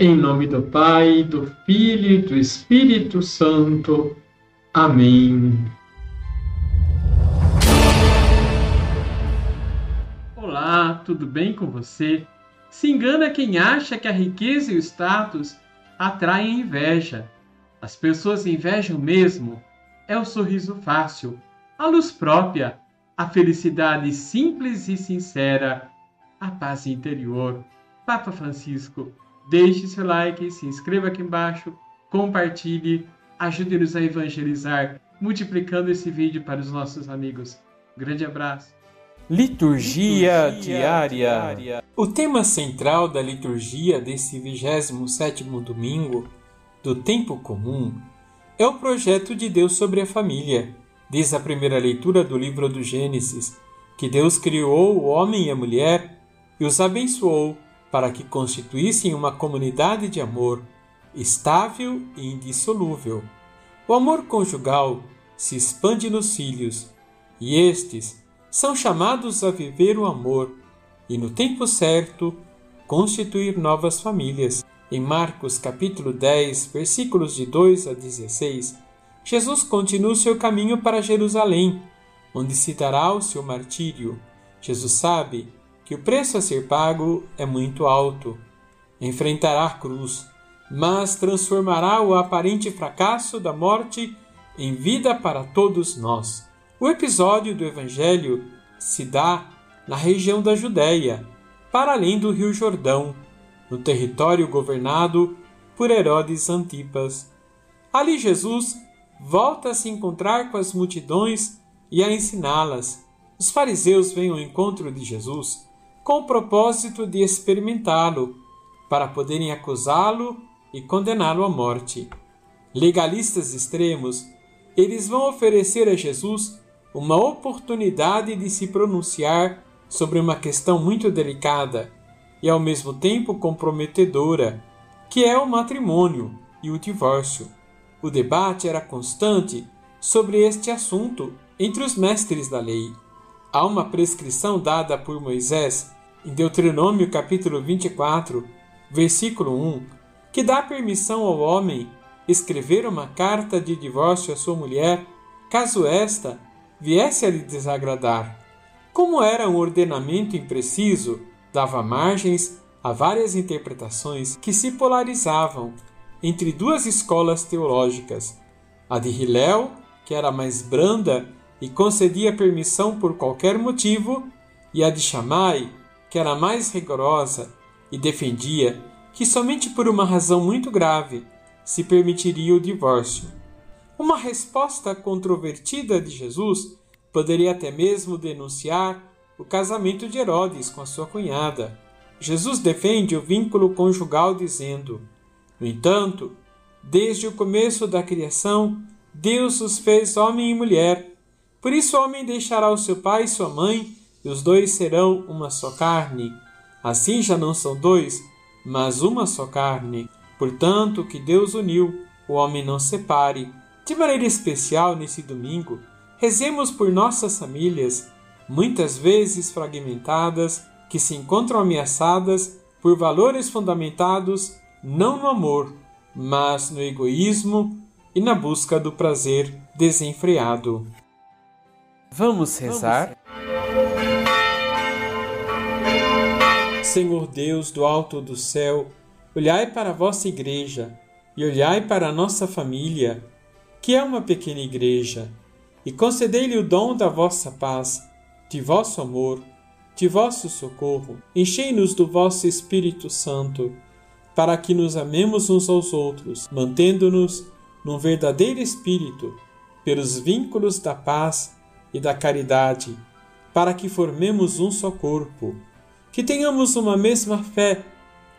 Em nome do Pai, do Filho e do Espírito Santo. Amém. Olá, tudo bem com você? Se engana quem acha que a riqueza e o status atraem inveja. As pessoas invejam mesmo é o sorriso fácil, a luz própria, a felicidade simples e sincera, a paz interior. Papa Francisco Deixe seu like, se inscreva aqui embaixo, compartilhe, ajude-nos a evangelizar, multiplicando esse vídeo para os nossos amigos. grande abraço. Liturgia, liturgia diária. diária. O tema central da liturgia desse 27 domingo do tempo comum é o projeto de Deus sobre a família. Diz a primeira leitura do livro do Gênesis que Deus criou o homem e a mulher e os abençoou para que constituíssem uma comunidade de amor estável e indissolúvel. O amor conjugal se expande nos filhos, e estes são chamados a viver o amor e, no tempo certo, constituir novas famílias. Em Marcos capítulo 10, versículos de 2 a 16, Jesus continua o seu caminho para Jerusalém, onde se dará o seu martírio. Jesus sabe que o preço a ser pago é muito alto. Enfrentará a cruz, mas transformará o aparente fracasso da morte em vida para todos nós. O episódio do Evangelho se dá na região da Judéia, para além do Rio Jordão, no território governado por Herodes Antipas. Ali Jesus volta a se encontrar com as multidões e a ensiná-las. Os fariseus vêm ao encontro de Jesus com o propósito de experimentá-lo, para poderem acusá-lo e condená-lo à morte. Legalistas extremos, eles vão oferecer a Jesus uma oportunidade de se pronunciar sobre uma questão muito delicada e ao mesmo tempo comprometedora, que é o matrimônio e o divórcio. O debate era constante sobre este assunto entre os mestres da lei. Há uma prescrição dada por Moisés em Deuteronômio capítulo 24, versículo 1, que dá permissão ao homem escrever uma carta de divórcio à sua mulher, caso esta viesse a lhe desagradar. Como era um ordenamento impreciso, dava margens a várias interpretações que se polarizavam entre duas escolas teológicas, a de Hillel, que era mais branda e concedia permissão por qualquer motivo, e a de Shammai, que era mais rigorosa e defendia que somente por uma razão muito grave se permitiria o divórcio. Uma resposta controvertida de Jesus poderia até mesmo denunciar o casamento de Herodes com a sua cunhada. Jesus defende o vínculo conjugal dizendo: No entanto, desde o começo da criação, Deus os fez homem e mulher. Por isso o homem deixará o seu pai e sua mãe e os dois serão uma só carne. Assim já não são dois, mas uma só carne. Portanto, que Deus uniu, o homem não separe. De maneira especial, nesse domingo, rezemos por nossas famílias, muitas vezes fragmentadas, que se encontram ameaçadas por valores fundamentados não no amor, mas no egoísmo e na busca do prazer desenfreado. Vamos rezar? Senhor Deus do alto do céu, olhai para a vossa igreja e olhai para a nossa família, que é uma pequena igreja, e concedei-lhe o dom da vossa paz, de vosso amor, de vosso socorro. Enchei-nos do vosso Espírito Santo, para que nos amemos uns aos outros, mantendo-nos num verdadeiro espírito, pelos vínculos da paz e da caridade, para que formemos um só corpo que tenhamos uma mesma fé,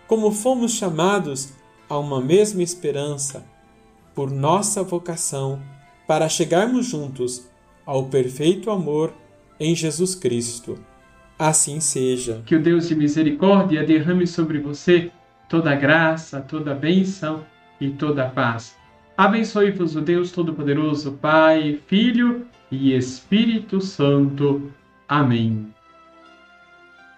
como fomos chamados a uma mesma esperança, por nossa vocação, para chegarmos juntos ao perfeito amor em Jesus Cristo. Assim seja. Que o Deus de misericórdia derrame sobre você toda graça, toda bênção e toda paz. Abençoe-vos o Deus Todo-Poderoso, Pai, Filho e Espírito Santo. Amém.